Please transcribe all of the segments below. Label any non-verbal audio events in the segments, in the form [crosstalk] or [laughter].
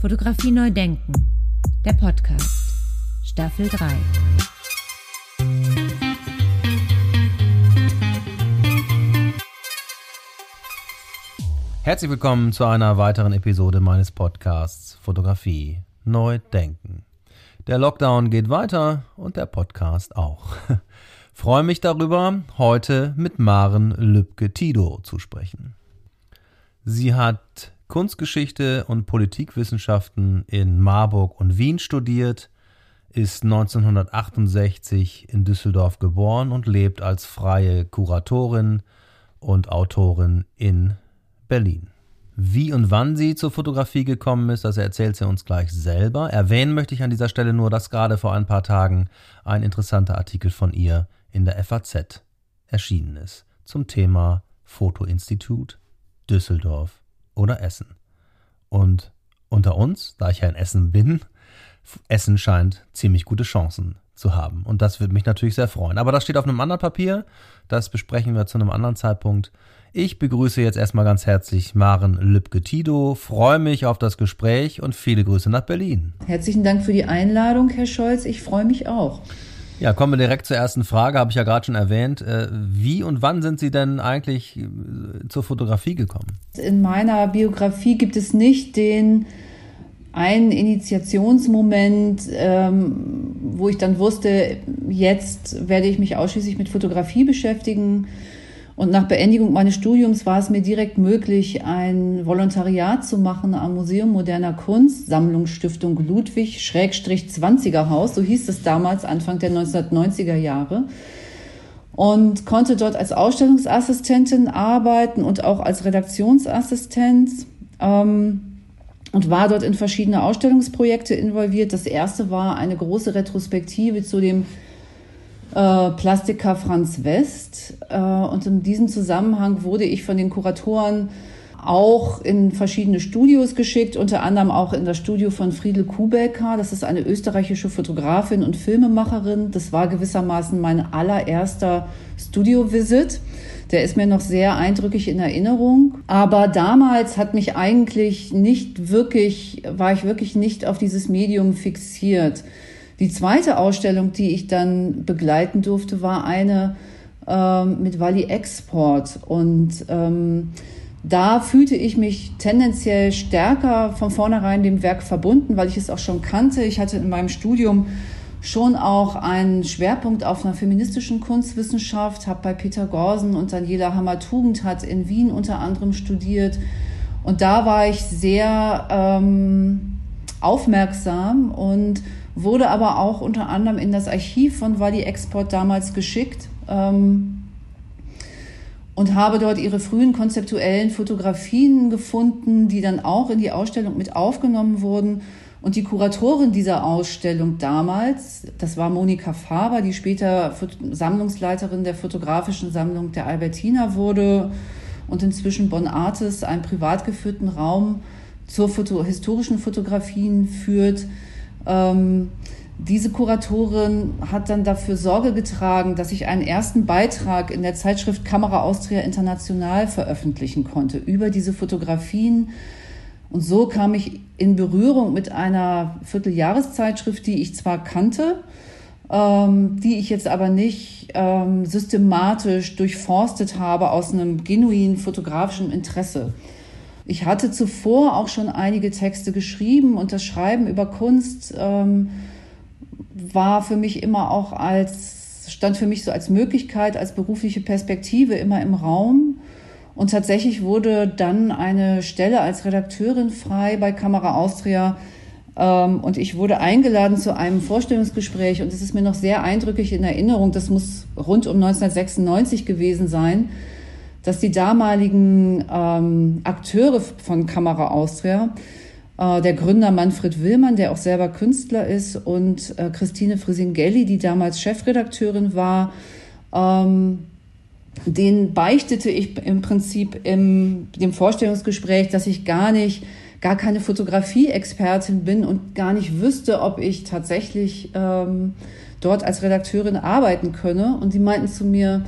Fotografie neu denken. Der Podcast. Staffel 3. Herzlich willkommen zu einer weiteren Episode meines Podcasts Fotografie neu denken. Der Lockdown geht weiter und der Podcast auch. [laughs] Freue mich darüber, heute mit Maren Lübke-Tido zu sprechen. Sie hat Kunstgeschichte und Politikwissenschaften in Marburg und Wien studiert, ist 1968 in Düsseldorf geboren und lebt als freie Kuratorin und Autorin in Berlin. Wie und wann sie zur Fotografie gekommen ist, das erzählt sie uns gleich selber. Erwähnen möchte ich an dieser Stelle nur, dass gerade vor ein paar Tagen ein interessanter Artikel von ihr in der FAZ erschienen ist zum Thema Fotoinstitut Düsseldorf oder Essen. Und unter uns, da ich ja in Essen bin, Essen scheint ziemlich gute Chancen zu haben. Und das würde mich natürlich sehr freuen. Aber das steht auf einem anderen Papier. Das besprechen wir zu einem anderen Zeitpunkt. Ich begrüße jetzt erstmal ganz herzlich Maren Lübke-Tido, freue mich auf das Gespräch und viele Grüße nach Berlin. Herzlichen Dank für die Einladung, Herr Scholz. Ich freue mich auch. Ja, kommen wir direkt zur ersten Frage, habe ich ja gerade schon erwähnt. Äh, wie und wann sind Sie denn eigentlich äh, zur Fotografie gekommen? In meiner Biografie gibt es nicht den einen Initiationsmoment, ähm, wo ich dann wusste, jetzt werde ich mich ausschließlich mit Fotografie beschäftigen. Und nach Beendigung meines Studiums war es mir direkt möglich, ein Volontariat zu machen am Museum moderner Kunst, Sammlungsstiftung Ludwig, Schrägstrich 20er Haus, so hieß es damals, Anfang der 1990er Jahre. Und konnte dort als Ausstellungsassistentin arbeiten und auch als Redaktionsassistent. Ähm, und war dort in verschiedene Ausstellungsprojekte involviert. Das erste war eine große Retrospektive zu dem äh, Plastiker Franz West. Äh, und in diesem Zusammenhang wurde ich von den Kuratoren auch in verschiedene Studios geschickt, unter anderem auch in das Studio von Friedel Kubecker. Das ist eine österreichische Fotografin und Filmemacherin. Das war gewissermaßen mein allererster Studio-Visit. Der ist mir noch sehr eindrücklich in Erinnerung. Aber damals hat mich eigentlich nicht wirklich, war ich wirklich nicht auf dieses Medium fixiert. Die zweite Ausstellung, die ich dann begleiten durfte, war eine ähm, mit Wally Export. Und ähm, da fühlte ich mich tendenziell stärker von vornherein dem Werk verbunden, weil ich es auch schon kannte. Ich hatte in meinem Studium schon auch einen Schwerpunkt auf einer feministischen Kunstwissenschaft, habe bei Peter Gorsen und Daniela Hammer-Tugendhat in Wien unter anderem studiert. Und da war ich sehr ähm, aufmerksam und wurde aber auch unter anderem in das Archiv von Wadi Export damals geschickt ähm, und habe dort ihre frühen konzeptuellen Fotografien gefunden, die dann auch in die Ausstellung mit aufgenommen wurden. Und die Kuratorin dieser Ausstellung damals, das war Monika Faber, die später Sammlungsleiterin der fotografischen Sammlung der Albertina wurde und inzwischen Bonn Artis, einen privat geführten Raum zur Foto historischen Fotografien führt. Ähm, diese Kuratorin hat dann dafür Sorge getragen, dass ich einen ersten Beitrag in der Zeitschrift Kamera Austria International veröffentlichen konnte über diese Fotografien. Und so kam ich in Berührung mit einer Vierteljahreszeitschrift, die ich zwar kannte, ähm, die ich jetzt aber nicht ähm, systematisch durchforstet habe aus einem genuinen fotografischen Interesse. Ich hatte zuvor auch schon einige Texte geschrieben und das Schreiben über Kunst ähm, war für mich immer auch als, stand für mich so als Möglichkeit, als berufliche Perspektive immer im Raum. Und tatsächlich wurde dann eine Stelle als Redakteurin frei bei Kamera Austria. Ähm, und ich wurde eingeladen zu einem Vorstellungsgespräch und es ist mir noch sehr eindrücklich in Erinnerung, das muss rund um 1996 gewesen sein dass die damaligen ähm, Akteure von Kamera Austria, äh, der Gründer Manfred Willmann, der auch selber Künstler ist, und äh, Christine Frisingelli, die damals Chefredakteurin war, ähm, den beichtete ich im Prinzip im dem Vorstellungsgespräch, dass ich gar nicht, gar keine Fotografie-Expertin bin und gar nicht wüsste, ob ich tatsächlich ähm, dort als Redakteurin arbeiten könne. Und sie meinten zu mir,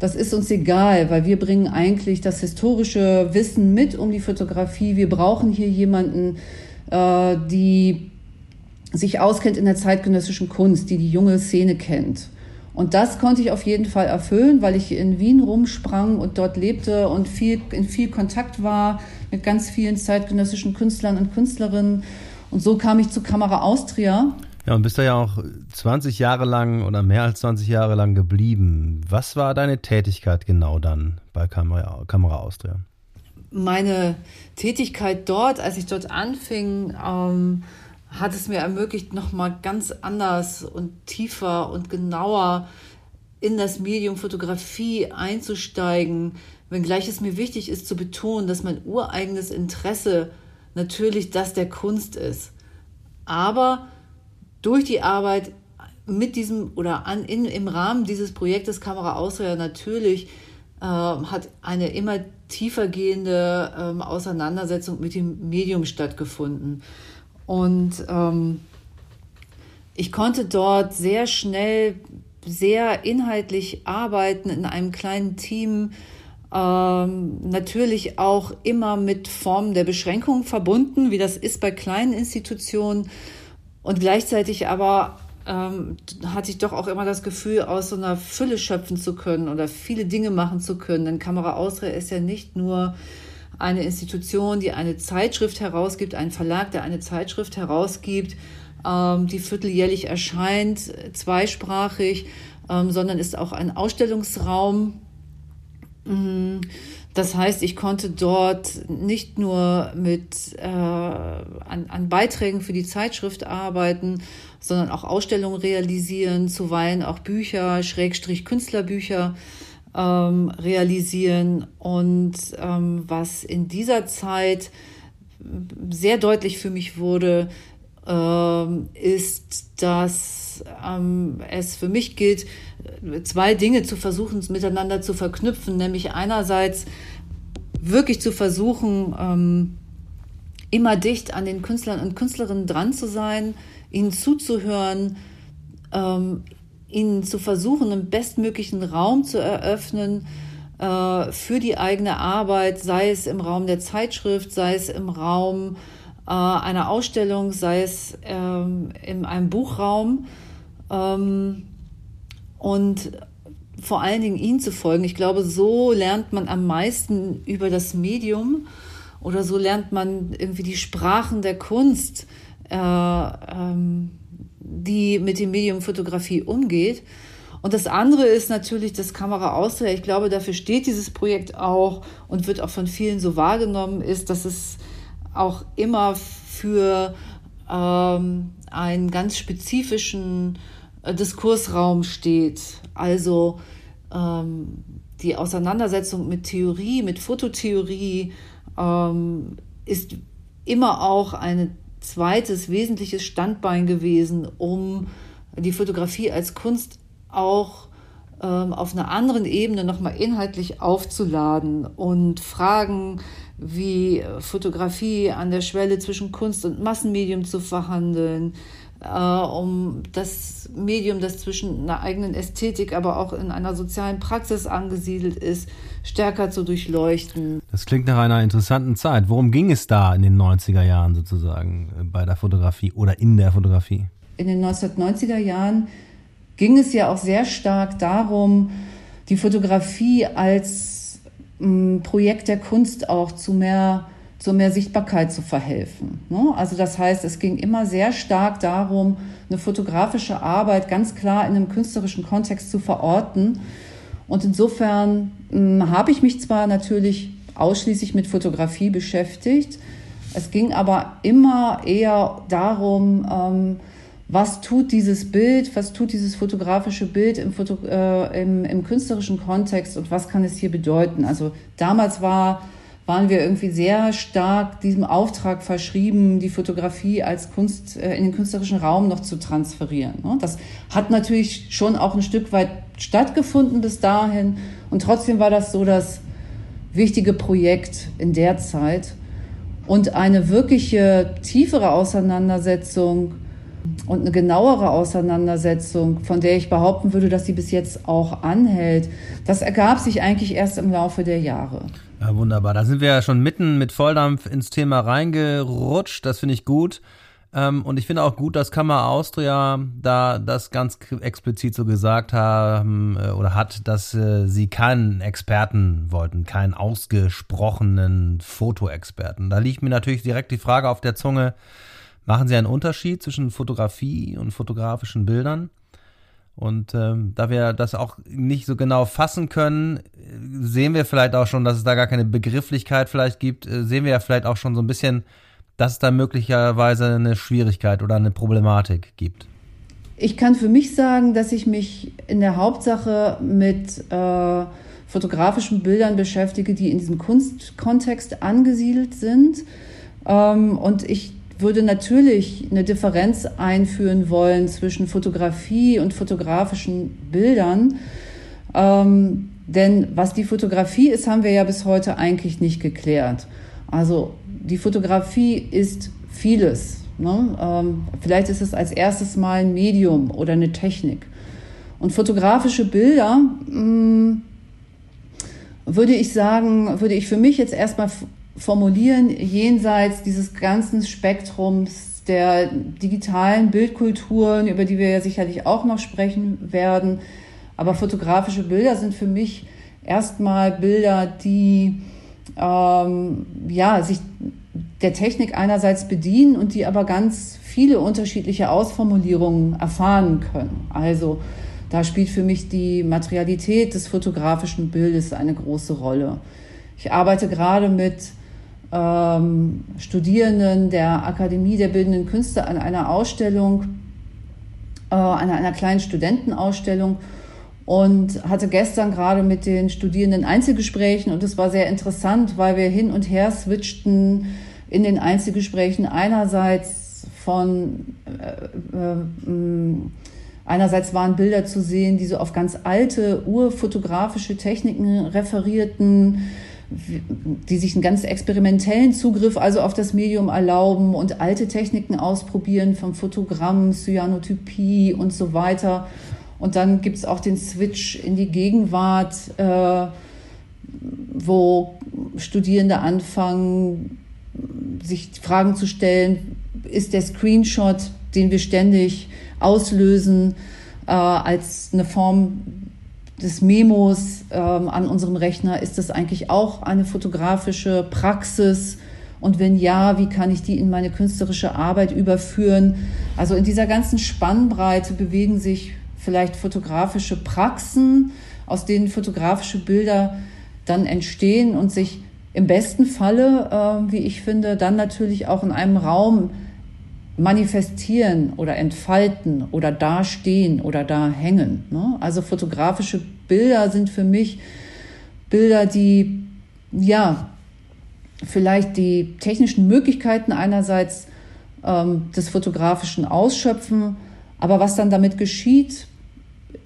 das ist uns egal, weil wir bringen eigentlich das historische Wissen mit um die Fotografie. Wir brauchen hier jemanden, äh, die sich auskennt in der zeitgenössischen Kunst, die die junge Szene kennt. Und das konnte ich auf jeden Fall erfüllen, weil ich in Wien rumsprang und dort lebte und viel, in viel Kontakt war mit ganz vielen zeitgenössischen Künstlern und Künstlerinnen. Und so kam ich zu Kamera Austria. Ja, und bist da ja auch 20 Jahre lang oder mehr als 20 Jahre lang geblieben. Was war deine Tätigkeit genau dann bei Kamera, Kamera Austria? Meine Tätigkeit dort, als ich dort anfing, ähm, hat es mir ermöglicht, nochmal ganz anders und tiefer und genauer in das Medium Fotografie einzusteigen, wenngleich es mir wichtig ist zu betonen, dass mein ureigenes Interesse natürlich das der Kunst ist. Aber durch die Arbeit mit diesem oder an, in, im Rahmen dieses Projektes Kamera Austria natürlich äh, hat eine immer tiefer gehende äh, Auseinandersetzung mit dem Medium stattgefunden. Und ähm, ich konnte dort sehr schnell, sehr inhaltlich arbeiten in einem kleinen Team. Ähm, natürlich auch immer mit Formen der Beschränkung verbunden, wie das ist bei kleinen Institutionen. Und gleichzeitig aber ähm, hatte ich doch auch immer das Gefühl, aus so einer Fülle schöpfen zu können oder viele Dinge machen zu können. Denn Kamera Austria ist ja nicht nur eine Institution, die eine Zeitschrift herausgibt, ein Verlag, der eine Zeitschrift herausgibt, ähm, die vierteljährlich erscheint, zweisprachig, ähm, sondern ist auch ein Ausstellungsraum. Mm, das heißt, ich konnte dort nicht nur mit äh, an, an Beiträgen für die Zeitschrift arbeiten, sondern auch Ausstellungen realisieren, zuweilen auch Bücher, Schrägstrich Künstlerbücher ähm, realisieren. Und ähm, was in dieser Zeit sehr deutlich für mich wurde, ähm, ist, dass ähm, es für mich gilt, zwei Dinge zu versuchen, miteinander zu verknüpfen, nämlich einerseits wirklich zu versuchen, ähm, immer dicht an den Künstlern und Künstlerinnen dran zu sein, ihnen zuzuhören, ähm, ihnen zu versuchen, einen bestmöglichen Raum zu eröffnen äh, für die eigene Arbeit, sei es im Raum der Zeitschrift, sei es im Raum äh, einer Ausstellung, sei es ähm, in einem Buchraum. Ähm, und vor allen Dingen ihnen zu folgen. Ich glaube, so lernt man am meisten über das Medium oder so lernt man irgendwie die Sprachen der Kunst. Äh, ähm, die mit dem Medium Fotografie umgeht. Und das andere ist natürlich das Kamera Austria. Ich glaube, dafür steht dieses Projekt auch und wird auch von vielen so wahrgenommen, ist, dass es auch immer für ähm, einen ganz spezifischen Diskursraum steht. Also ähm, die Auseinandersetzung mit Theorie, mit Fototheorie ähm, ist immer auch eine zweites wesentliches Standbein gewesen, um die Fotografie als Kunst auch ähm, auf einer anderen Ebene nochmal inhaltlich aufzuladen und Fragen wie Fotografie an der Schwelle zwischen Kunst und Massenmedium zu verhandeln, äh, um das Medium, das zwischen einer eigenen Ästhetik, aber auch in einer sozialen Praxis angesiedelt ist, stärker zu durchleuchten. Das klingt nach einer interessanten Zeit. Worum ging es da in den 90er Jahren sozusagen äh, bei der Fotografie oder in der Fotografie? In den 1990er Jahren ging es ja auch sehr stark darum, die Fotografie als m, Projekt der Kunst auch zu mehr zu mehr Sichtbarkeit zu verhelfen. Ne? Also das heißt, es ging immer sehr stark darum, eine fotografische Arbeit ganz klar in einem künstlerischen Kontext zu verorten. Und insofern hm, habe ich mich zwar natürlich ausschließlich mit Fotografie beschäftigt, es ging aber immer eher darum, ähm, was tut dieses Bild, was tut dieses fotografische Bild im, Foto, äh, im, im künstlerischen Kontext und was kann es hier bedeuten. Also damals war waren wir irgendwie sehr stark diesem Auftrag verschrieben, die Fotografie als Kunst äh, in den künstlerischen Raum noch zu transferieren. Ne? Das hat natürlich schon auch ein Stück weit stattgefunden bis dahin. Und trotzdem war das so das wichtige Projekt in der Zeit. Und eine wirkliche tiefere Auseinandersetzung und eine genauere Auseinandersetzung, von der ich behaupten würde, dass sie bis jetzt auch anhält, das ergab sich eigentlich erst im Laufe der Jahre. Ja, wunderbar. Da sind wir ja schon mitten mit Volldampf ins Thema reingerutscht. Das finde ich gut. Ähm, und ich finde auch gut, dass Kammer Austria da das ganz explizit so gesagt haben äh, oder hat, dass äh, sie keinen Experten wollten, keinen ausgesprochenen Fotoexperten. Da liegt mir natürlich direkt die Frage auf der Zunge, machen Sie einen Unterschied zwischen Fotografie und fotografischen Bildern? Und ähm, da wir das auch nicht so genau fassen können, sehen wir vielleicht auch schon, dass es da gar keine Begrifflichkeit vielleicht gibt, äh, sehen wir ja vielleicht auch schon so ein bisschen, dass es da möglicherweise eine Schwierigkeit oder eine Problematik gibt? Ich kann für mich sagen, dass ich mich in der Hauptsache mit äh, fotografischen Bildern beschäftige, die in diesem Kunstkontext angesiedelt sind. Ähm, und ich würde natürlich eine Differenz einführen wollen zwischen Fotografie und fotografischen Bildern. Ähm, denn was die Fotografie ist, haben wir ja bis heute eigentlich nicht geklärt. Also die Fotografie ist vieles. Ne? Ähm, vielleicht ist es als erstes mal ein Medium oder eine Technik. Und fotografische Bilder, mh, mm, würde ich sagen, würde ich für mich jetzt erstmal formulieren, jenseits dieses ganzen Spektrums der digitalen Bildkulturen, über die wir ja sicherlich auch noch sprechen werden. Aber fotografische Bilder sind für mich erstmal Bilder, die ähm, ja, sich der Technik einerseits bedienen und die aber ganz viele unterschiedliche Ausformulierungen erfahren können. Also da spielt für mich die Materialität des fotografischen Bildes eine große Rolle. Ich arbeite gerade mit ähm, Studierenden der Akademie der Bildenden Künste an einer Ausstellung, äh, an einer kleinen Studentenausstellung und hatte gestern gerade mit den Studierenden Einzelgesprächen und es war sehr interessant, weil wir hin und her switchten in den Einzelgesprächen einerseits von äh, äh, einerseits waren Bilder zu sehen, die so auf ganz alte urfotografische Techniken referierten, die sich einen ganz experimentellen Zugriff also auf das Medium erlauben und alte Techniken ausprobieren vom Fotogramm, Cyanotypie und so weiter. Und dann gibt es auch den Switch in die Gegenwart, äh, wo Studierende anfangen, sich Fragen zu stellen, ist der Screenshot, den wir ständig auslösen, äh, als eine Form des Memos ähm, an unserem Rechner, ist das eigentlich auch eine fotografische Praxis? Und wenn ja, wie kann ich die in meine künstlerische Arbeit überführen? Also in dieser ganzen Spannbreite bewegen sich vielleicht fotografische Praxen, aus denen fotografische Bilder dann entstehen und sich im besten Falle, äh, wie ich finde, dann natürlich auch in einem Raum manifestieren oder entfalten oder dastehen oder da hängen. Ne? Also fotografische Bilder sind für mich Bilder, die ja vielleicht die technischen Möglichkeiten einerseits ähm, des Fotografischen ausschöpfen, aber was dann damit geschieht,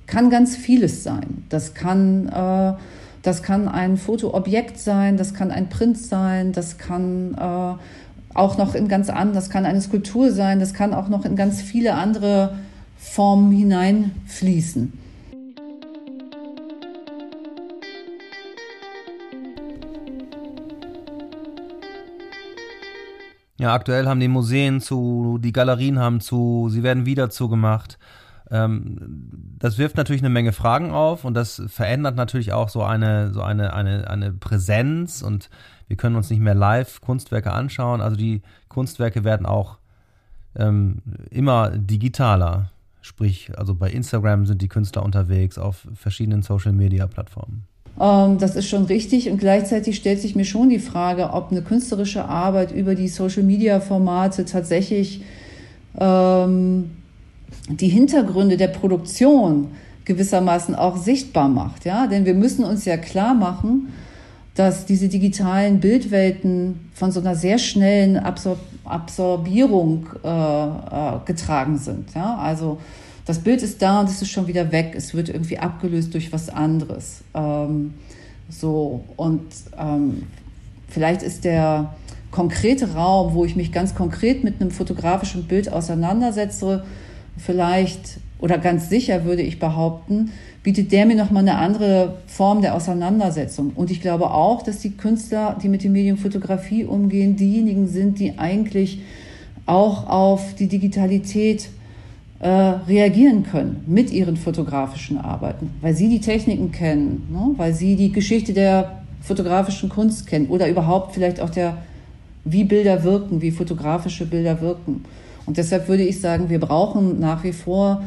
kann ganz vieles sein. Das kann, äh, das kann ein Fotoobjekt sein, das kann ein Print sein, das kann äh, auch noch in ganz anderen, das kann eine Skulptur sein, das kann auch noch in ganz viele andere Formen hineinfließen. Ja, aktuell haben die Museen zu, die Galerien haben zu, sie werden wieder zugemacht. Ähm, das wirft natürlich eine Menge Fragen auf und das verändert natürlich auch so eine, so eine, eine, eine Präsenz und wir können uns nicht mehr live Kunstwerke anschauen. Also die Kunstwerke werden auch ähm, immer digitaler. Sprich, also bei Instagram sind die Künstler unterwegs, auf verschiedenen Social-Media-Plattformen. Ähm, das ist schon richtig und gleichzeitig stellt sich mir schon die Frage, ob eine künstlerische Arbeit über die Social-Media-Formate tatsächlich ähm, die Hintergründe der Produktion gewissermaßen auch sichtbar macht. Ja? Denn wir müssen uns ja klar machen, dass diese digitalen Bildwelten von so einer sehr schnellen Absor Absorbierung äh, äh, getragen sind. Ja? Also das Bild ist da und es ist schon wieder weg. Es wird irgendwie abgelöst durch was anderes. Ähm, so und ähm, vielleicht ist der konkrete Raum, wo ich mich ganz konkret mit einem fotografischen Bild auseinandersetze, vielleicht oder ganz sicher würde ich behaupten, bietet der mir nochmal eine andere Form der Auseinandersetzung. Und ich glaube auch, dass die Künstler, die mit dem Medium Fotografie umgehen, diejenigen sind, die eigentlich auch auf die Digitalität äh, reagieren können mit ihren fotografischen Arbeiten, weil sie die Techniken kennen, ne? weil sie die Geschichte der fotografischen Kunst kennen oder überhaupt vielleicht auch der, wie Bilder wirken, wie fotografische Bilder wirken. Und deshalb würde ich sagen, wir brauchen nach wie vor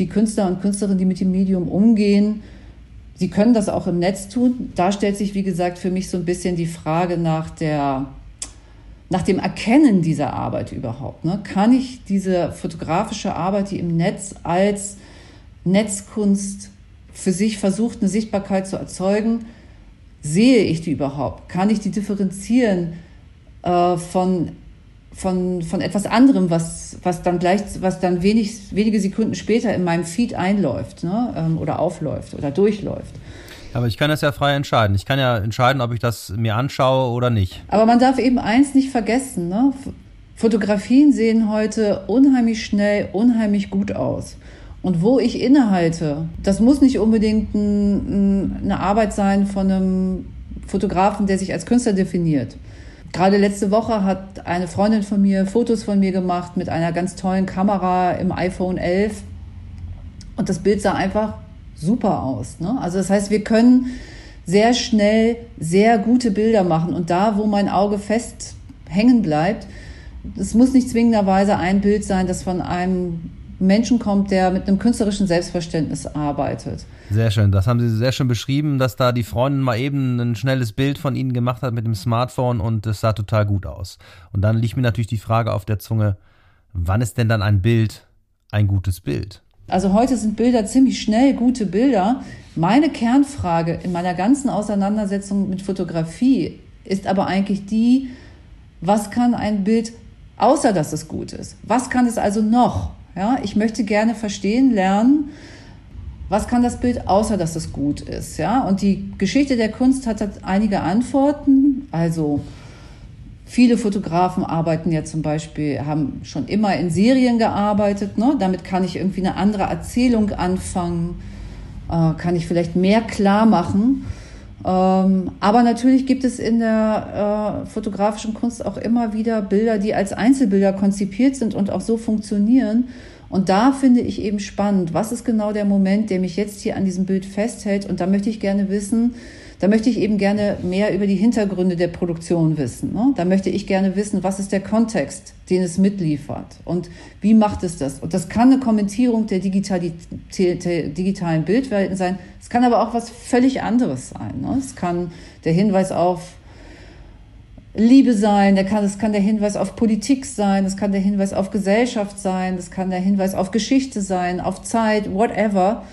die Künstler und Künstlerinnen, die mit dem Medium umgehen. Sie können das auch im Netz tun. Da stellt sich, wie gesagt, für mich so ein bisschen die Frage nach der nach dem Erkennen dieser Arbeit überhaupt. Ne? Kann ich diese fotografische Arbeit, die im Netz als Netzkunst für sich versucht, eine Sichtbarkeit zu erzeugen, sehe ich die überhaupt? Kann ich die differenzieren äh, von von, von etwas anderem, was, was dann gleich, was dann wenig, wenige Sekunden später in meinem Feed einläuft ne? Ähm, oder aufläuft oder durchläuft. Aber ich kann das ja frei entscheiden. Ich kann ja entscheiden, ob ich das mir anschaue oder nicht. Aber man darf eben eins nicht vergessen. Ne? Fotografien sehen heute unheimlich schnell, unheimlich gut aus. Und wo ich innehalte, das muss nicht unbedingt ein, eine Arbeit sein von einem Fotografen, der sich als Künstler definiert. Gerade letzte Woche hat eine Freundin von mir Fotos von mir gemacht mit einer ganz tollen Kamera im iPhone 11. Und das Bild sah einfach super aus. Ne? Also das heißt, wir können sehr schnell sehr gute Bilder machen. Und da, wo mein Auge fest hängen bleibt, es muss nicht zwingenderweise ein Bild sein, das von einem Menschen kommt, der mit einem künstlerischen Selbstverständnis arbeitet. Sehr schön. Das haben Sie sehr schön beschrieben, dass da die Freundin mal eben ein schnelles Bild von Ihnen gemacht hat mit dem Smartphone und es sah total gut aus. Und dann liegt mir natürlich die Frage auf der Zunge, wann ist denn dann ein Bild ein gutes Bild? Also heute sind Bilder ziemlich schnell gute Bilder. Meine Kernfrage in meiner ganzen Auseinandersetzung mit Fotografie ist aber eigentlich die, was kann ein Bild, außer dass es gut ist? Was kann es also noch? Ja, ich möchte gerne verstehen, lernen, was kann das Bild, außer dass es gut ist. Ja, und die Geschichte der Kunst hat einige Antworten. Also viele Fotografen arbeiten ja zum Beispiel, haben schon immer in Serien gearbeitet. Ne? Damit kann ich irgendwie eine andere Erzählung anfangen, äh, kann ich vielleicht mehr klar machen. Ähm, aber natürlich gibt es in der äh, fotografischen Kunst auch immer wieder Bilder, die als Einzelbilder konzipiert sind und auch so funktionieren. Und da finde ich eben spannend, was ist genau der Moment, der mich jetzt hier an diesem Bild festhält. Und da möchte ich gerne wissen, da möchte ich eben gerne mehr über die Hintergründe der Produktion wissen. Ne? Da möchte ich gerne wissen, was ist der Kontext, den es mitliefert und wie macht es das. Und das kann eine Kommentierung der, der digitalen Bildwelten sein. Es kann aber auch was völlig anderes sein. Ne? Es kann der Hinweis auf Liebe sein, der kann, kann der Hinweis auf Politik sein, das kann der Hinweis auf Gesellschaft sein, das kann der Hinweis auf Geschichte sein, auf Zeit, whatever.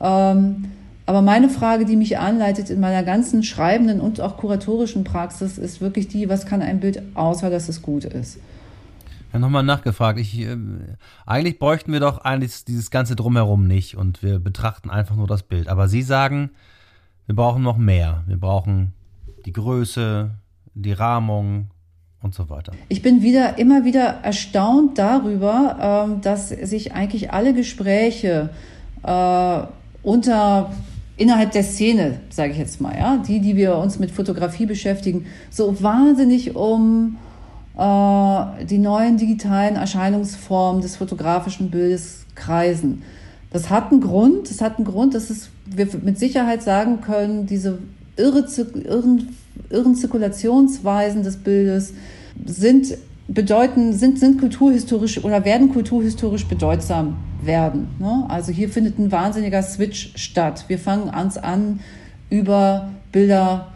Ähm, aber meine Frage, die mich anleitet in meiner ganzen schreibenden und auch kuratorischen Praxis, ist wirklich die, was kann ein Bild, außer dass es gut ist? Ja, nochmal nachgefragt. Ich, äh, eigentlich bräuchten wir doch eigentlich dieses ganze Drumherum nicht und wir betrachten einfach nur das Bild. Aber Sie sagen, wir brauchen noch mehr. Wir brauchen die Größe, die Rahmung und so weiter. Ich bin wieder immer wieder erstaunt darüber, ähm, dass sich eigentlich alle Gespräche äh, unter innerhalb der Szene, sage ich jetzt mal, ja, die, die wir uns mit Fotografie beschäftigen, so wahnsinnig um äh, die neuen digitalen Erscheinungsformen des fotografischen Bildes kreisen. Das hat einen Grund, das hat einen Grund, dass es, wir mit Sicherheit sagen können, diese irre, irren irren Zirkulationsweisen des Bildes sind bedeuten, sind, sind kulturhistorisch oder werden kulturhistorisch bedeutsam werden. Ne? Also hier findet ein wahnsinniger Switch statt. Wir fangen uns an, über Bilder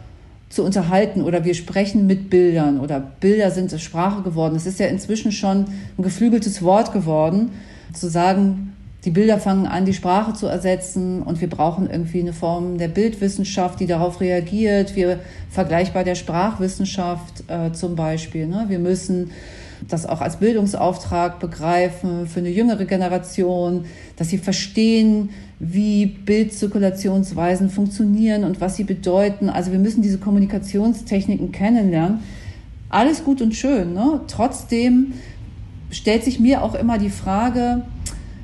zu unterhalten oder wir sprechen mit Bildern oder Bilder sind Sprache geworden. Es ist ja inzwischen schon ein geflügeltes Wort geworden, zu sagen, die Bilder fangen an, die Sprache zu ersetzen und wir brauchen irgendwie eine Form der Bildwissenschaft, die darauf reagiert. Wir vergleichbar der Sprachwissenschaft äh, zum Beispiel. Ne? Wir müssen das auch als Bildungsauftrag begreifen für eine jüngere Generation, dass sie verstehen, wie Bildzirkulationsweisen funktionieren und was sie bedeuten. Also wir müssen diese Kommunikationstechniken kennenlernen. alles gut und schön. Ne? Trotzdem stellt sich mir auch immer die Frage,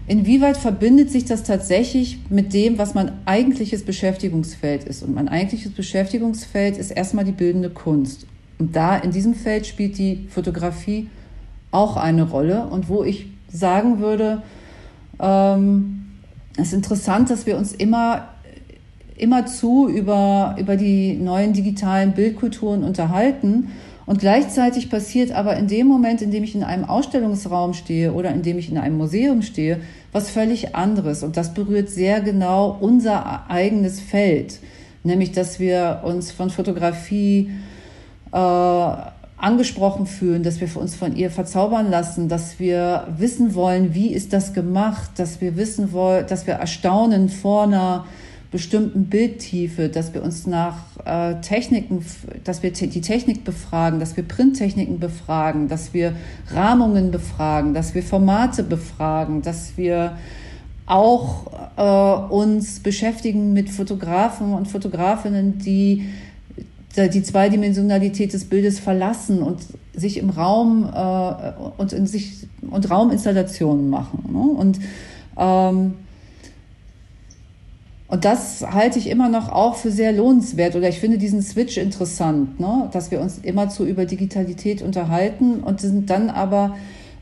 inwieweit verbindet sich das tatsächlich mit dem, was mein eigentliches Beschäftigungsfeld ist. Und mein eigentliches Beschäftigungsfeld ist erstmal die bildende Kunst. Und da in diesem Feld spielt die Fotografie auch eine Rolle. Und wo ich sagen würde, ähm, es ist interessant, dass wir uns immer zu über, über die neuen digitalen Bildkulturen unterhalten. Und gleichzeitig passiert aber in dem Moment, in dem ich in einem Ausstellungsraum stehe oder in dem ich in einem Museum stehe, was völlig anderes. Und das berührt sehr genau unser eigenes Feld. Nämlich, dass wir uns von Fotografie äh, angesprochen fühlen, dass wir uns von ihr verzaubern lassen, dass wir wissen wollen, wie ist das gemacht, dass wir wissen wollen, dass wir erstaunen vor einer bestimmten Bildtiefe, dass wir uns nach äh, Techniken, dass wir die Technik befragen, dass wir Printtechniken befragen, dass wir Rahmungen befragen, dass wir Formate befragen, dass wir auch äh, uns beschäftigen mit Fotografen und Fotografinnen, die die Zweidimensionalität des Bildes verlassen und sich im Raum äh, und in sich und Rauminstallationen machen. Ne? Und ähm, und das halte ich immer noch auch für sehr lohnenswert oder ich finde diesen Switch interessant, ne? dass wir uns immer zu über Digitalität unterhalten und sind dann aber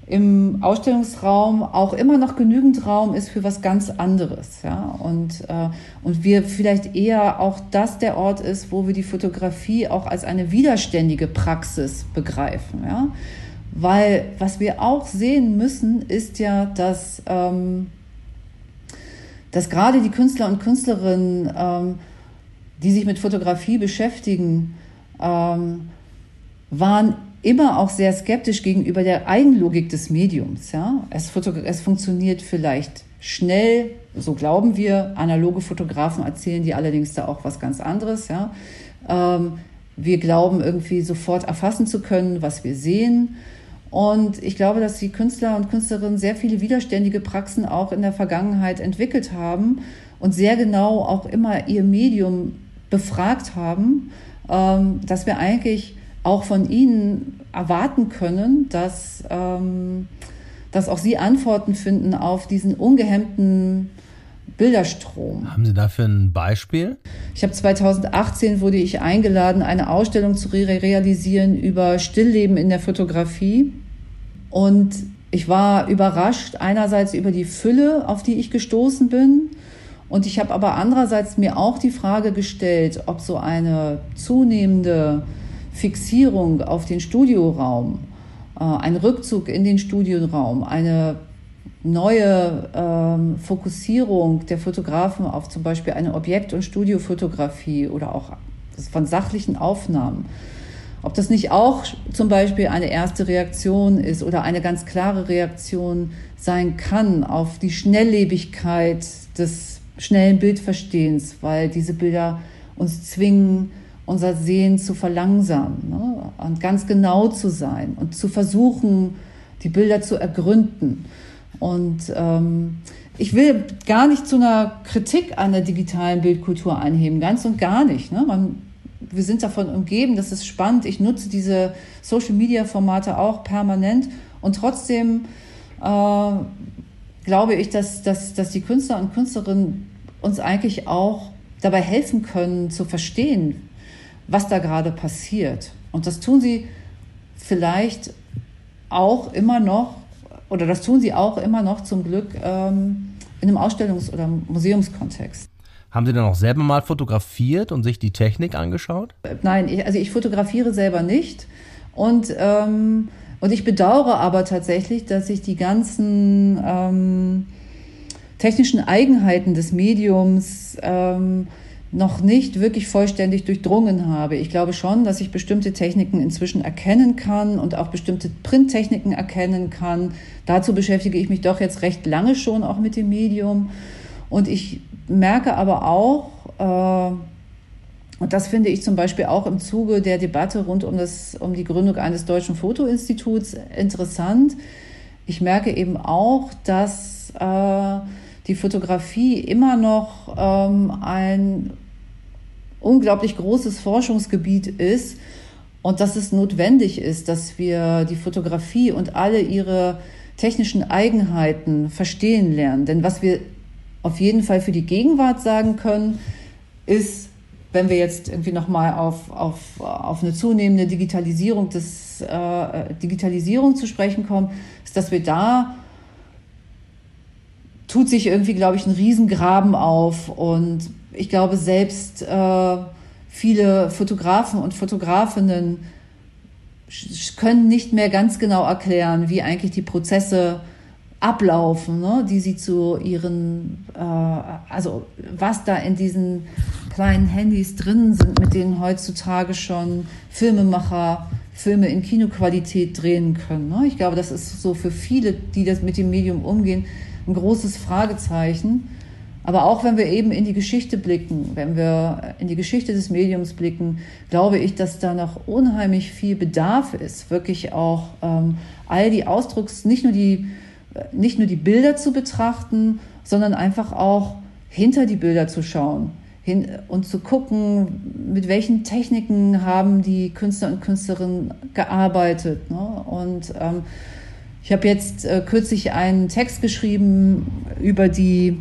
im Ausstellungsraum auch immer noch genügend Raum ist für was ganz anderes. Ja? Und, äh, und wir vielleicht eher auch das der Ort ist, wo wir die Fotografie auch als eine widerständige Praxis begreifen. Ja? Weil was wir auch sehen müssen, ist ja, dass ähm, dass gerade die Künstler und Künstlerinnen, ähm, die sich mit Fotografie beschäftigen, ähm, waren immer auch sehr skeptisch gegenüber der Eigenlogik des Mediums. Ja? Es, es funktioniert vielleicht schnell, so glauben wir. Analoge Fotografen erzählen die allerdings da auch was ganz anderes. Ja? Ähm, wir glauben irgendwie sofort erfassen zu können, was wir sehen. Und ich glaube, dass die Künstler und Künstlerinnen sehr viele widerständige Praxen auch in der Vergangenheit entwickelt haben und sehr genau auch immer ihr Medium befragt haben, ähm, dass wir eigentlich auch von ihnen erwarten können, dass, ähm, dass auch sie Antworten finden auf diesen ungehemmten Bilderstrom. Haben Sie dafür ein Beispiel? Ich habe 2018 wurde ich eingeladen, eine Ausstellung zu realisieren über Stillleben in der Fotografie. Und ich war überrascht, einerseits über die Fülle, auf die ich gestoßen bin. Und ich habe aber andererseits mir auch die Frage gestellt, ob so eine zunehmende Fixierung auf den Studioraum, äh, ein Rückzug in den Studioraum, eine neue ähm, Fokussierung der Fotografen auf zum Beispiel eine Objekt- und Studiofotografie oder auch von sachlichen Aufnahmen, ob das nicht auch zum Beispiel eine erste Reaktion ist oder eine ganz klare Reaktion sein kann auf die Schnelllebigkeit des schnellen Bildverstehens, weil diese Bilder uns zwingen, unser Sehen zu verlangsamen ne? und ganz genau zu sein und zu versuchen, die Bilder zu ergründen. Und ähm, ich will gar nicht zu einer Kritik an der digitalen Bildkultur einheben, ganz und gar nicht. Ne? Man wir sind davon umgeben, das ist spannend. Ich nutze diese Social-Media-Formate auch permanent und trotzdem äh, glaube ich, dass, dass, dass die Künstler und Künstlerinnen uns eigentlich auch dabei helfen können zu verstehen, was da gerade passiert. Und das tun sie vielleicht auch immer noch, oder das tun sie auch immer noch zum Glück ähm, in einem Ausstellungs- oder Museumskontext. Haben Sie dann auch selber mal fotografiert und sich die Technik angeschaut? Nein, ich, also ich fotografiere selber nicht. Und, ähm, und ich bedauere aber tatsächlich, dass ich die ganzen ähm, technischen Eigenheiten des Mediums ähm, noch nicht wirklich vollständig durchdrungen habe. Ich glaube schon, dass ich bestimmte Techniken inzwischen erkennen kann und auch bestimmte Printtechniken erkennen kann. Dazu beschäftige ich mich doch jetzt recht lange schon auch mit dem Medium. Und ich merke aber auch, äh, und das finde ich zum Beispiel auch im Zuge der Debatte rund um, das, um die Gründung eines deutschen Fotoinstituts interessant. Ich merke eben auch, dass äh, die Fotografie immer noch ähm, ein unglaublich großes Forschungsgebiet ist und dass es notwendig ist, dass wir die Fotografie und alle ihre technischen Eigenheiten verstehen lernen. Denn was wir auf jeden Fall für die Gegenwart sagen können, ist, wenn wir jetzt irgendwie nochmal auf, auf, auf eine zunehmende Digitalisierung, des, äh, Digitalisierung zu sprechen kommen, ist, dass wir da tut sich irgendwie, glaube ich, ein Riesengraben auf. Und ich glaube, selbst äh, viele Fotografen und Fotografinnen können nicht mehr ganz genau erklären, wie eigentlich die Prozesse ablaufen, ne, die sie zu ihren, äh, also was da in diesen kleinen Handys drin sind, mit denen heutzutage schon Filmemacher Filme in Kinoqualität drehen können. Ne? Ich glaube, das ist so für viele, die das mit dem Medium umgehen, ein großes Fragezeichen. Aber auch wenn wir eben in die Geschichte blicken, wenn wir in die Geschichte des Mediums blicken, glaube ich, dass da noch unheimlich viel Bedarf ist, wirklich auch ähm, all die Ausdrucks, nicht nur die nicht nur die Bilder zu betrachten, sondern einfach auch hinter die Bilder zu schauen hin, und zu gucken, mit welchen Techniken haben die Künstler und Künstlerinnen gearbeitet. Ne? Und ähm, ich habe jetzt äh, kürzlich einen Text geschrieben über die,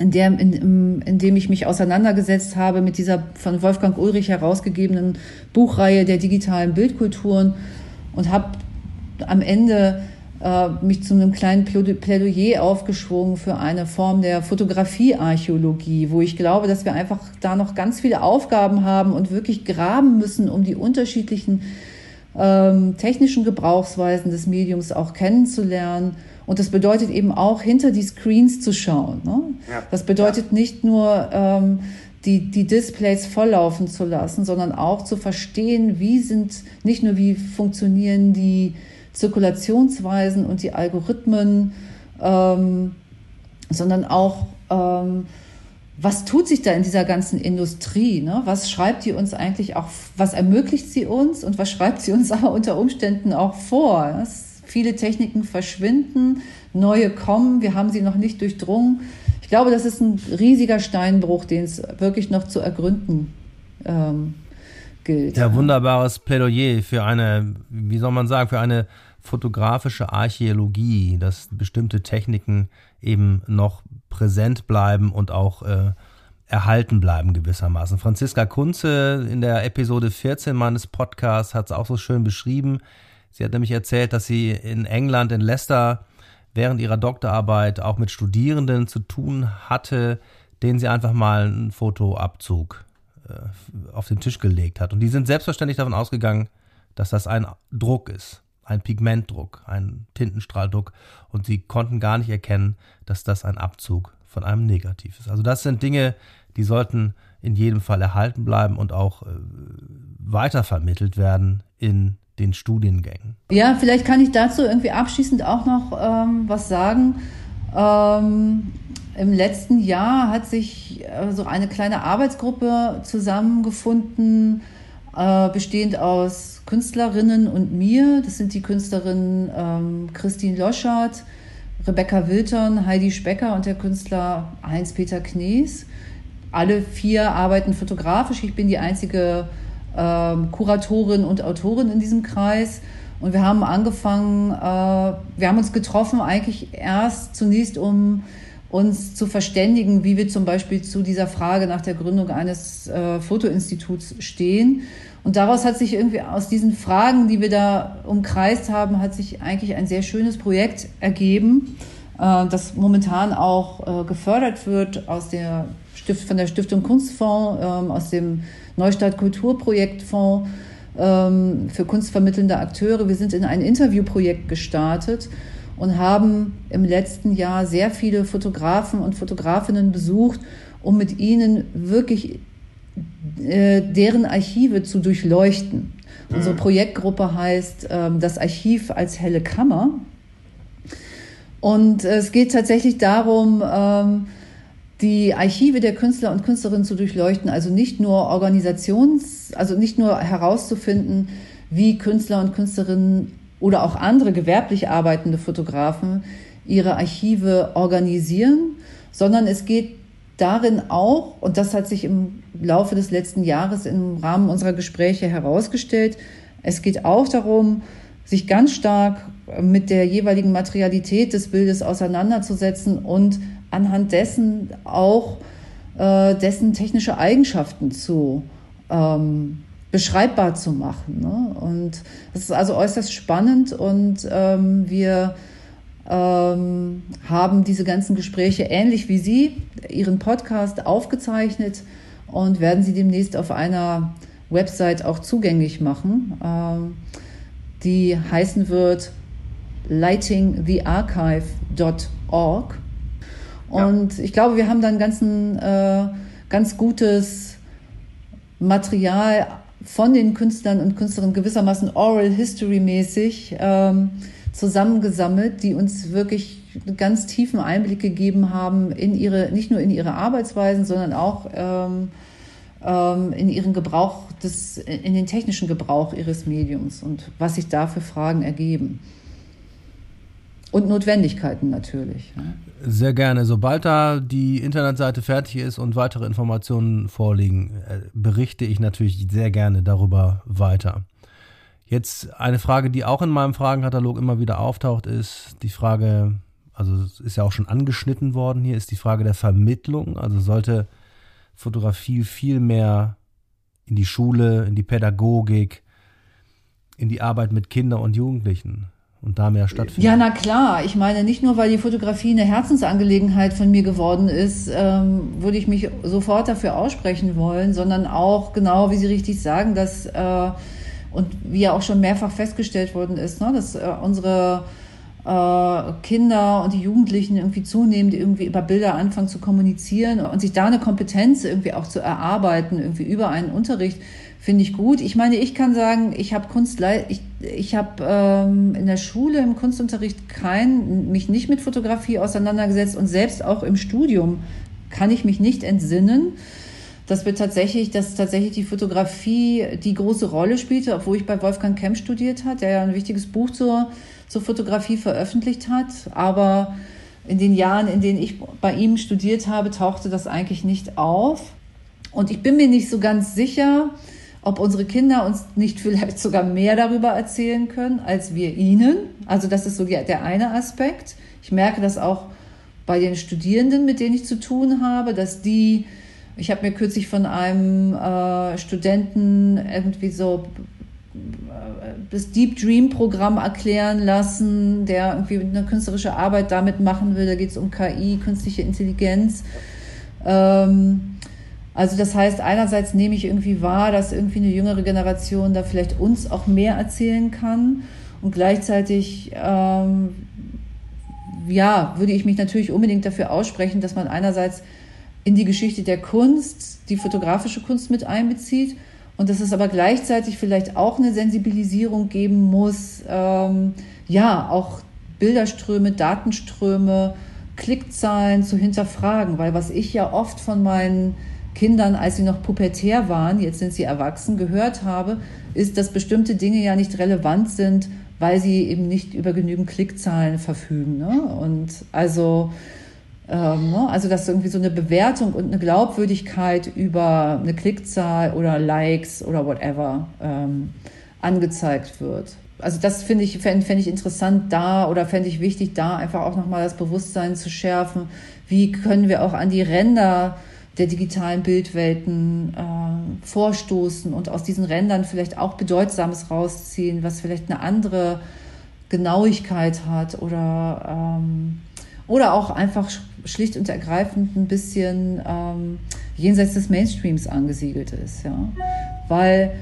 in, der, in, in dem ich mich auseinandergesetzt habe mit dieser von Wolfgang Ulrich herausgegebenen Buchreihe der digitalen Bildkulturen und habe am Ende äh, mich zu einem kleinen Plädoyer aufgeschwungen für eine Form der Fotografiearchäologie, wo ich glaube, dass wir einfach da noch ganz viele Aufgaben haben und wirklich graben müssen, um die unterschiedlichen ähm, technischen Gebrauchsweisen des Mediums auch kennenzulernen. Und das bedeutet eben auch, hinter die Screens zu schauen. Ne? Ja. Das bedeutet ja. nicht nur, ähm, die, die Displays volllaufen zu lassen, sondern auch zu verstehen, wie sind, nicht nur wie funktionieren die Zirkulationsweisen und die Algorithmen, ähm, sondern auch, ähm, was tut sich da in dieser ganzen Industrie? Ne? Was schreibt die uns eigentlich auch, was ermöglicht sie uns und was schreibt sie uns [laughs] aber unter Umständen auch vor? Das, viele Techniken verschwinden, neue kommen, wir haben sie noch nicht durchdrungen. Ich glaube, das ist ein riesiger Steinbruch, den es wirklich noch zu ergründen ähm, gilt. Ja, wunderbares Plädoyer für eine, wie soll man sagen, für eine fotografische Archäologie, dass bestimmte Techniken eben noch präsent bleiben und auch äh, erhalten bleiben gewissermaßen. Franziska Kunze in der Episode 14 meines Podcasts hat es auch so schön beschrieben. Sie hat nämlich erzählt, dass sie in England, in Leicester, während ihrer Doktorarbeit auch mit Studierenden zu tun hatte, denen sie einfach mal einen Fotoabzug äh, auf den Tisch gelegt hat. Und die sind selbstverständlich davon ausgegangen, dass das ein Druck ist ein Pigmentdruck, ein Tintenstrahldruck und sie konnten gar nicht erkennen, dass das ein Abzug von einem Negativ ist. Also das sind Dinge, die sollten in jedem Fall erhalten bleiben und auch äh, weitervermittelt werden in den Studiengängen. Ja, vielleicht kann ich dazu irgendwie abschließend auch noch ähm, was sagen. Ähm, Im letzten Jahr hat sich äh, so eine kleine Arbeitsgruppe zusammengefunden, äh, bestehend aus Künstlerinnen und mir. Das sind die Künstlerinnen ähm, Christine Loschert, Rebecca Wilton, Heidi Specker und der Künstler Heinz-Peter Knees. Alle vier arbeiten fotografisch. Ich bin die einzige Kuratorin und Autorin in diesem Kreis. Und wir haben angefangen, äh, wir haben uns getroffen eigentlich erst zunächst, um uns zu verständigen, wie wir zum Beispiel zu dieser Frage nach der Gründung eines äh, Fotoinstituts stehen. Und daraus hat sich irgendwie aus diesen Fragen, die wir da umkreist haben, hat sich eigentlich ein sehr schönes Projekt ergeben, äh, das momentan auch äh, gefördert wird aus der Stift, von der Stiftung Kunstfonds, ähm, aus dem Neustadt Kulturprojektfonds ähm, für kunstvermittelnde Akteure. Wir sind in ein Interviewprojekt gestartet und haben im letzten Jahr sehr viele Fotografen und Fotografinnen besucht, um mit ihnen wirklich äh, deren Archive zu durchleuchten. Mhm. Unsere Projektgruppe heißt ähm, das Archiv als helle Kammer. Und es geht tatsächlich darum, ähm, die Archive der Künstler und Künstlerinnen zu durchleuchten, also nicht nur Organisations, also nicht nur herauszufinden, wie Künstler und Künstlerinnen oder auch andere gewerblich arbeitende Fotografen ihre Archive organisieren, sondern es geht darin auch, und das hat sich im Laufe des letzten Jahres im Rahmen unserer Gespräche herausgestellt, es geht auch darum, sich ganz stark mit der jeweiligen Materialität des Bildes auseinanderzusetzen und anhand dessen auch äh, dessen technische Eigenschaften zu ähm, beschreibbar zu machen. Ne? Und das ist also äußerst spannend und ähm, wir ähm, haben diese ganzen Gespräche ähnlich wie Sie, Ihren Podcast aufgezeichnet und werden sie demnächst auf einer Website auch zugänglich machen, ähm, die heißen wird lightingthearchive.org. Und ja. ich glaube, wir haben dann ganzen, äh, ganz gutes Material von den Künstlern und Künstlerinnen gewissermaßen Oral History mäßig ähm, zusammengesammelt, die uns wirklich ganz tiefen Einblick gegeben haben in ihre, nicht nur in ihre Arbeitsweisen, sondern auch ähm, ähm, in ihren Gebrauch des, in den technischen Gebrauch ihres Mediums und was sich da für Fragen ergeben. Und Notwendigkeiten natürlich. Sehr gerne. Sobald da die Internetseite fertig ist und weitere Informationen vorliegen, äh, berichte ich natürlich sehr gerne darüber weiter. Jetzt eine Frage, die auch in meinem Fragenkatalog immer wieder auftaucht, ist die Frage, also ist ja auch schon angeschnitten worden hier, ist die Frage der Vermittlung. Also sollte Fotografie viel mehr in die Schule, in die Pädagogik, in die Arbeit mit Kindern und Jugendlichen und da mehr stattfindet. Ja, na klar. Ich meine, nicht nur, weil die Fotografie eine Herzensangelegenheit von mir geworden ist, ähm, würde ich mich sofort dafür aussprechen wollen, sondern auch genau, wie Sie richtig sagen, dass äh, und wie ja auch schon mehrfach festgestellt worden ist, ne, dass äh, unsere äh, Kinder und die Jugendlichen irgendwie zunehmend irgendwie über Bilder anfangen zu kommunizieren und sich da eine Kompetenz irgendwie auch zu erarbeiten, irgendwie über einen Unterricht, finde ich gut. Ich meine, ich kann sagen, ich habe Kunst, ich, ich habe ähm, in der Schule im Kunstunterricht kein, mich nicht mit Fotografie auseinandergesetzt und selbst auch im Studium kann ich mich nicht entsinnen, dass wir tatsächlich, dass tatsächlich die Fotografie die große Rolle spielte, obwohl ich bei Wolfgang Kemp studiert hat, der ja ein wichtiges Buch zur zur Fotografie veröffentlicht hat. Aber in den Jahren, in denen ich bei ihm studiert habe, tauchte das eigentlich nicht auf. Und ich bin mir nicht so ganz sicher, ob unsere Kinder uns nicht vielleicht sogar mehr darüber erzählen können, als wir ihnen. Also das ist so der eine Aspekt. Ich merke das auch bei den Studierenden, mit denen ich zu tun habe, dass die, ich habe mir kürzlich von einem äh, Studenten irgendwie so das Deep Dream Programm erklären lassen, der irgendwie eine künstlerische Arbeit damit machen will. Da geht es um KI, künstliche Intelligenz. Ähm, also das heißt, einerseits nehme ich irgendwie wahr, dass irgendwie eine jüngere Generation da vielleicht uns auch mehr erzählen kann. Und gleichzeitig ähm, ja, würde ich mich natürlich unbedingt dafür aussprechen, dass man einerseits in die Geschichte der Kunst die fotografische Kunst mit einbezieht. Und dass es aber gleichzeitig vielleicht auch eine Sensibilisierung geben muss, ähm, ja, auch Bilderströme, Datenströme, Klickzahlen zu hinterfragen, weil was ich ja oft von meinen Kindern, als sie noch pubertär waren, jetzt sind sie erwachsen, gehört habe, ist, dass bestimmte Dinge ja nicht relevant sind, weil sie eben nicht über genügend Klickzahlen verfügen. Ne? Und also ähm, ne? Also dass irgendwie so eine Bewertung und eine Glaubwürdigkeit über eine Klickzahl oder Likes oder whatever ähm, angezeigt wird. Also das finde ich, fände fänd ich interessant da oder fände ich wichtig, da einfach auch nochmal das Bewusstsein zu schärfen. Wie können wir auch an die Ränder der digitalen Bildwelten äh, vorstoßen und aus diesen Rändern vielleicht auch Bedeutsames rausziehen, was vielleicht eine andere Genauigkeit hat oder ähm, oder auch einfach schlicht und ergreifend ein bisschen ähm, jenseits des Mainstreams angesiedelt ist. Ja? Weil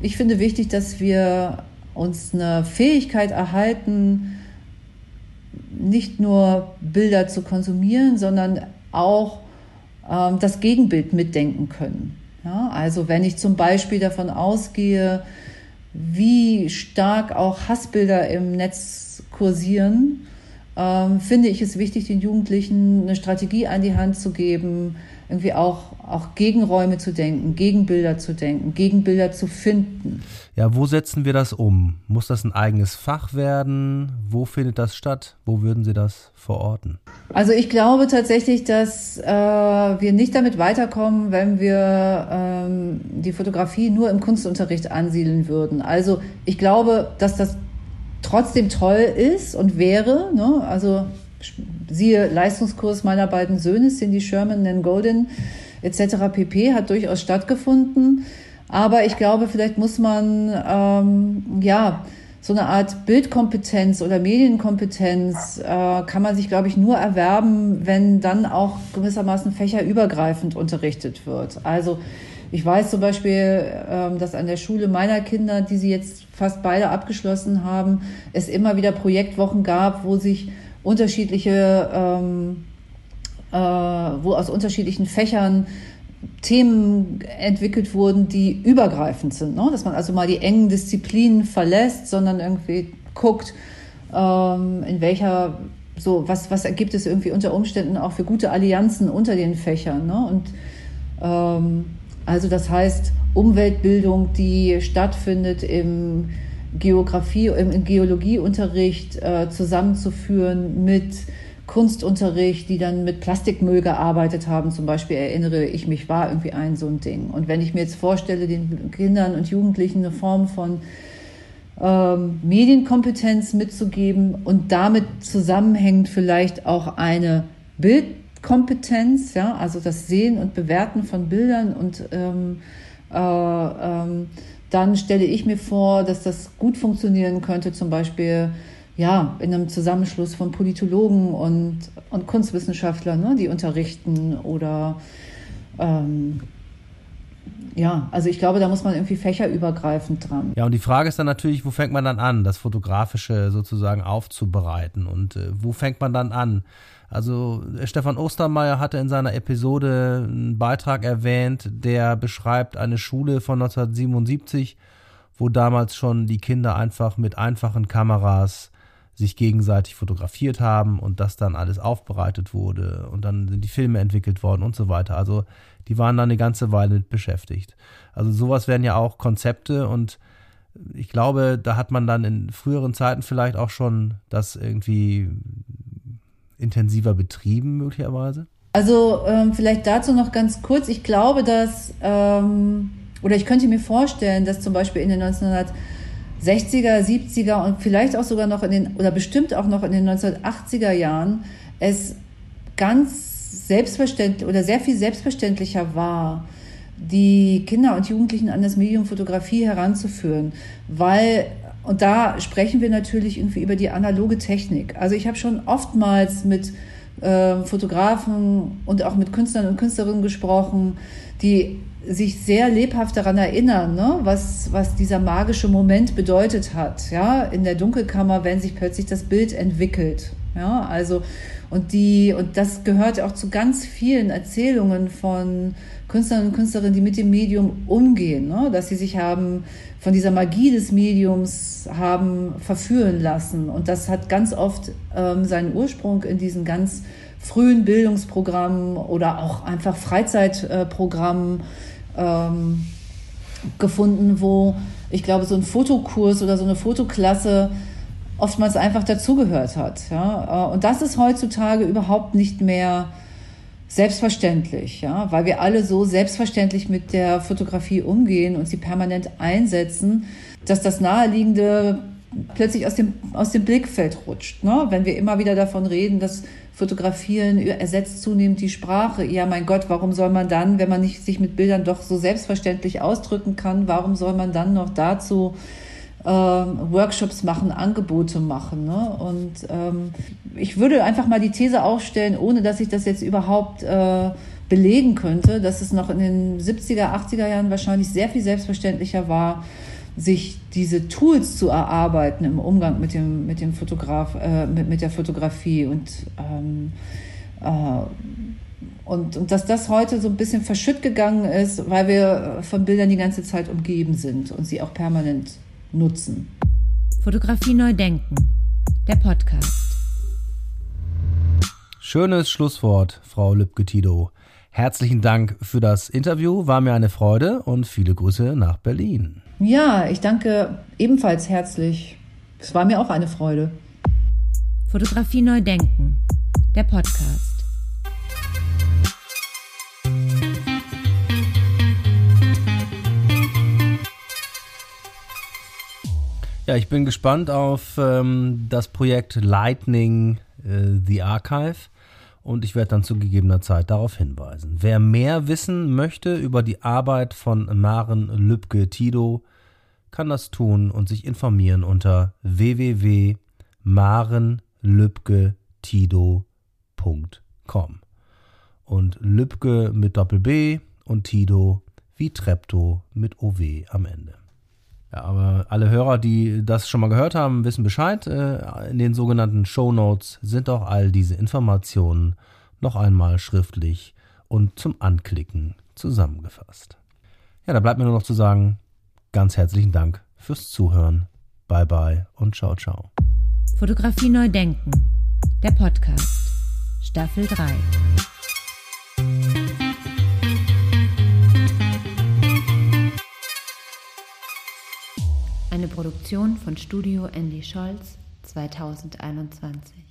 ich finde wichtig, dass wir uns eine Fähigkeit erhalten, nicht nur Bilder zu konsumieren, sondern auch das Gegenbild mitdenken können. Ja? Also wenn ich zum Beispiel davon ausgehe, wie stark auch Hassbilder im Netz kursieren, ähm, finde ich es wichtig, den Jugendlichen eine Strategie an die Hand zu geben, irgendwie auch, auch Gegenräume zu denken, Gegenbilder zu denken, Gegenbilder zu finden. Ja, wo setzen wir das um? Muss das ein eigenes Fach werden? Wo findet das statt? Wo würden Sie das verorten? Also ich glaube tatsächlich, dass äh, wir nicht damit weiterkommen, wenn wir ähm, die Fotografie nur im Kunstunterricht ansiedeln würden. Also ich glaube, dass das trotzdem toll ist und wäre. Ne? Also siehe Leistungskurs meiner beiden Söhne, Cindy Sherman, Nan Golden etc. pp. hat durchaus stattgefunden. Aber ich glaube, vielleicht muss man ähm, ja so eine Art Bildkompetenz oder Medienkompetenz äh, kann man sich, glaube ich, nur erwerben, wenn dann auch gewissermaßen fächerübergreifend unterrichtet wird. Also ich weiß zum Beispiel, ähm, dass an der Schule meiner Kinder, die sie jetzt fast beide abgeschlossen haben, es immer wieder Projektwochen gab, wo sich unterschiedliche, ähm, äh, wo aus unterschiedlichen Fächern Themen entwickelt wurden, die übergreifend sind. Ne? Dass man also mal die engen Disziplinen verlässt, sondern irgendwie guckt, ähm, in welcher, so, was, was ergibt es irgendwie unter Umständen auch für gute Allianzen unter den Fächern. Ne? Und ähm, also das heißt, Umweltbildung, die stattfindet im Geografie, im Geologieunterricht äh, zusammenzuführen mit Kunstunterricht, die dann mit Plastikmüll gearbeitet haben. Zum Beispiel erinnere ich mich, war irgendwie ein so ein Ding. Und wenn ich mir jetzt vorstelle, den Kindern und Jugendlichen eine Form von ähm, Medienkompetenz mitzugeben und damit zusammenhängt vielleicht auch eine Bildkompetenz, ja, also das Sehen und Bewerten von Bildern und ähm, äh, ähm, dann stelle ich mir vor, dass das gut funktionieren könnte, zum Beispiel ja, in einem Zusammenschluss von Politologen und, und Kunstwissenschaftlern, ne, die unterrichten oder ähm, ja, also ich glaube, da muss man irgendwie fächerübergreifend dran. Ja, und die Frage ist dann natürlich, wo fängt man dann an, das Fotografische sozusagen aufzubereiten und äh, wo fängt man dann an? Also äh, Stefan Ostermeier hatte in seiner Episode einen Beitrag erwähnt, der beschreibt eine Schule von 1977, wo damals schon die Kinder einfach mit einfachen Kameras sich gegenseitig fotografiert haben und das dann alles aufbereitet wurde und dann sind die Filme entwickelt worden und so weiter. Also die waren dann eine ganze Weile mit beschäftigt. Also sowas wären ja auch Konzepte und ich glaube, da hat man dann in früheren Zeiten vielleicht auch schon das irgendwie intensiver betrieben, möglicherweise? Also ähm, vielleicht dazu noch ganz kurz. Ich glaube, dass, ähm, oder ich könnte mir vorstellen, dass zum Beispiel in den 1960er, 70er und vielleicht auch sogar noch in den, oder bestimmt auch noch in den 1980er Jahren es ganz selbstverständlich oder sehr viel selbstverständlicher war, die Kinder und Jugendlichen an das Medium Fotografie heranzuführen, weil und da sprechen wir natürlich irgendwie über die analoge Technik. Also ich habe schon oftmals mit äh, Fotografen und auch mit Künstlern und Künstlerinnen gesprochen, die sich sehr lebhaft daran erinnern, ne, was, was dieser magische Moment bedeutet hat, ja, in der Dunkelkammer, wenn sich plötzlich das Bild entwickelt, ja, also, und die, und das gehört auch zu ganz vielen Erzählungen von Künstlern und Künstlerinnen, die mit dem Medium umgehen, ne, dass sie sich haben von dieser Magie des Mediums haben verführen lassen. Und das hat ganz oft ähm, seinen Ursprung in diesen ganz frühen Bildungsprogrammen oder auch einfach Freizeitprogrammen ähm, gefunden, wo ich glaube, so ein Fotokurs oder so eine Fotoklasse oftmals einfach dazugehört hat. Ja? Äh, und das ist heutzutage überhaupt nicht mehr selbstverständlich, ja, weil wir alle so selbstverständlich mit der Fotografie umgehen und sie permanent einsetzen, dass das Naheliegende plötzlich aus dem, aus dem Blickfeld rutscht. Ne? Wenn wir immer wieder davon reden, dass Fotografieren ersetzt zunehmmt die Sprache. Ja, mein Gott, warum soll man dann, wenn man nicht sich mit Bildern doch so selbstverständlich ausdrücken kann, warum soll man dann noch dazu Workshops machen, Angebote machen. Ne? Und ähm, ich würde einfach mal die These aufstellen, ohne dass ich das jetzt überhaupt äh, belegen könnte, dass es noch in den 70er, 80er Jahren wahrscheinlich sehr viel selbstverständlicher war, sich diese Tools zu erarbeiten im Umgang mit dem, mit dem Fotograf, äh, mit, mit der Fotografie und, ähm, äh, und, und dass das heute so ein bisschen verschütt gegangen ist, weil wir von Bildern die ganze Zeit umgeben sind und sie auch permanent nutzen. Fotografie neu denken. Der Podcast. Schönes Schlusswort, Frau Lübke-Tido. Herzlichen Dank für das Interview, war mir eine Freude und viele Grüße nach Berlin. Ja, ich danke ebenfalls herzlich. Es war mir auch eine Freude. Fotografie neu denken, der Podcast. Ja, ich bin gespannt auf ähm, das Projekt Lightning äh, The Archive und ich werde dann zu gegebener Zeit darauf hinweisen. Wer mehr wissen möchte über die Arbeit von Maren Lübke-Tido, kann das tun und sich informieren unter www.marenlübketido.com. Und Lübke mit Doppel B und Tido wie Treptow mit OW am Ende. Ja, aber alle Hörer, die das schon mal gehört haben, wissen Bescheid. Äh, in den sogenannten Show Notes sind auch all diese Informationen noch einmal schriftlich und zum Anklicken zusammengefasst. Ja, da bleibt mir nur noch zu sagen, ganz herzlichen Dank fürs Zuhören. Bye bye und ciao ciao. Fotografie neu denken. Der Podcast. Staffel 3. Eine Produktion von Studio Andy Scholz 2021.